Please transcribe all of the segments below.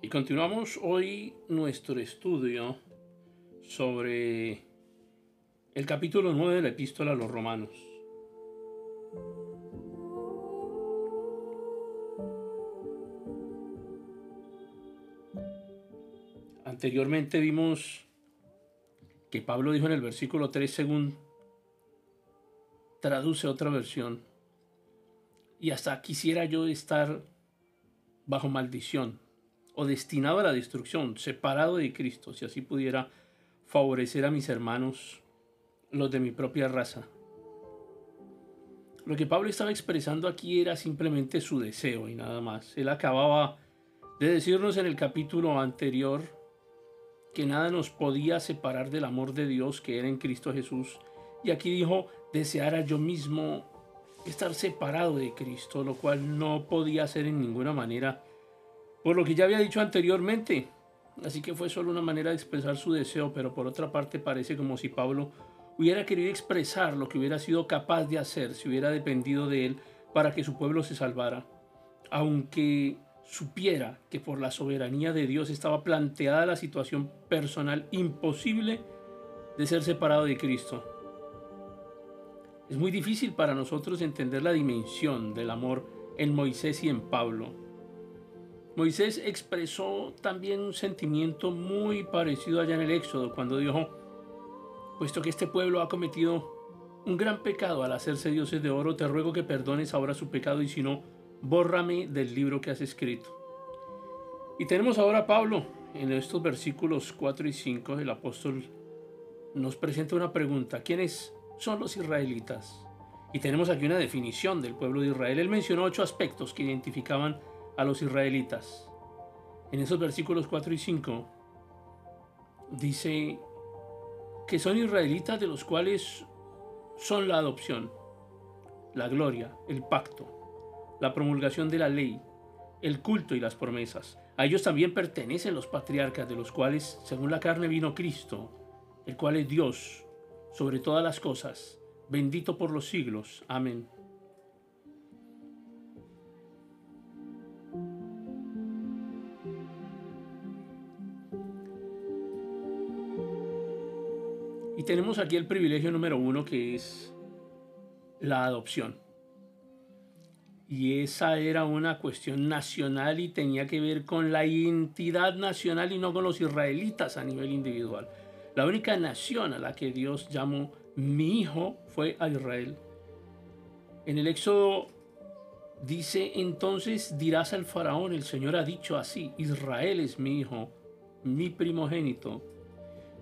Y continuamos hoy nuestro estudio sobre el capítulo 9 de la epístola a los romanos. Anteriormente vimos que Pablo dijo en el versículo 3 según traduce otra versión. Y hasta quisiera yo estar bajo maldición o destinado a la destrucción, separado de Cristo, si así pudiera favorecer a mis hermanos, los de mi propia raza. Lo que Pablo estaba expresando aquí era simplemente su deseo y nada más. Él acababa de decirnos en el capítulo anterior que nada nos podía separar del amor de Dios que era en Cristo Jesús. Y aquí dijo, deseara yo mismo estar separado de Cristo, lo cual no podía ser en ninguna manera por lo que ya había dicho anteriormente. Así que fue solo una manera de expresar su deseo, pero por otra parte parece como si Pablo hubiera querido expresar lo que hubiera sido capaz de hacer si hubiera dependido de él para que su pueblo se salvara, aunque supiera que por la soberanía de Dios estaba planteada la situación personal imposible de ser separado de Cristo. Es muy difícil para nosotros entender la dimensión del amor en Moisés y en Pablo Moisés expresó también un sentimiento muy parecido allá en el Éxodo, cuando dijo, puesto que este pueblo ha cometido un gran pecado al hacerse dioses de oro, te ruego que perdones ahora su pecado y si no, bórrame del libro que has escrito. Y tenemos ahora a Pablo, en estos versículos 4 y 5, el apóstol nos presenta una pregunta, ¿quiénes son los israelitas? Y tenemos aquí una definición del pueblo de Israel. Él mencionó ocho aspectos que identificaban a los israelitas. En esos versículos 4 y 5 dice que son israelitas de los cuales son la adopción, la gloria, el pacto, la promulgación de la ley, el culto y las promesas. A ellos también pertenecen los patriarcas de los cuales, según la carne, vino Cristo, el cual es Dios sobre todas las cosas, bendito por los siglos. Amén. Tenemos aquí el privilegio número uno que es la adopción. Y esa era una cuestión nacional y tenía que ver con la identidad nacional y no con los israelitas a nivel individual. La única nación a la que Dios llamó mi hijo fue a Israel. En el Éxodo dice, entonces dirás al faraón, el Señor ha dicho así, Israel es mi hijo, mi primogénito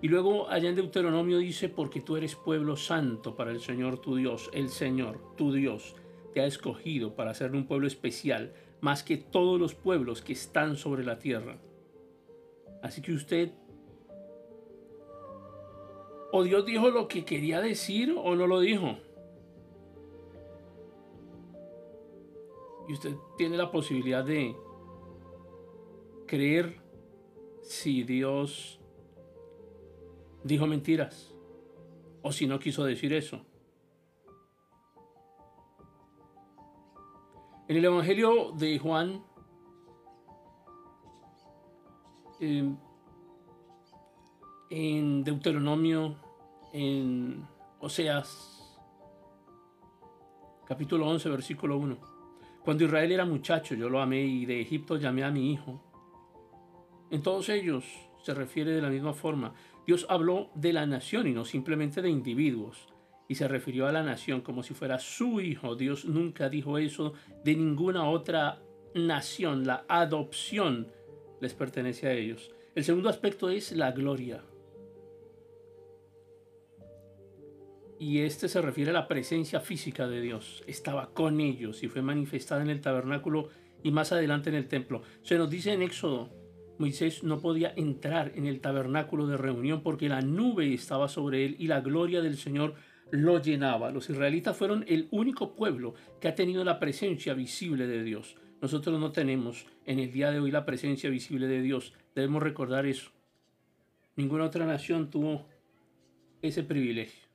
y luego allá en Deuteronomio dice, porque tú eres pueblo santo para el Señor tu Dios, el Señor tu Dios te ha escogido para ser un pueblo especial, más que todos los pueblos que están sobre la tierra. Así que usted, o Dios dijo lo que quería decir o no lo dijo. Y usted tiene la posibilidad de creer si Dios dijo mentiras o si no quiso decir eso. En el Evangelio de Juan, em, en Deuteronomio, en Oseas, capítulo 11, versículo 1. Cuando Israel era muchacho, yo lo amé y de Egipto llamé a mi hijo. En todos ellos se refiere de la misma forma. Dios habló de la nación y no simplemente de individuos. Y se refirió a la nación como si fuera su hijo. Dios nunca dijo eso de ninguna otra nación. La adopción les pertenece a ellos. El segundo aspecto es la gloria. Y este se refiere a la presencia física de Dios. Estaba con ellos y fue manifestada en el tabernáculo y más adelante en el templo. Se nos dice en Éxodo Moisés no podía entrar en el tabernáculo de reunión porque la nube estaba sobre él y la gloria del Señor lo llenaba. Los israelitas fueron el único pueblo que ha tenido la presencia visible de Dios. Nosotros no tenemos en el día de hoy la presencia visible de Dios. Debemos recordar eso. Ninguna otra nación tuvo ese privilegio.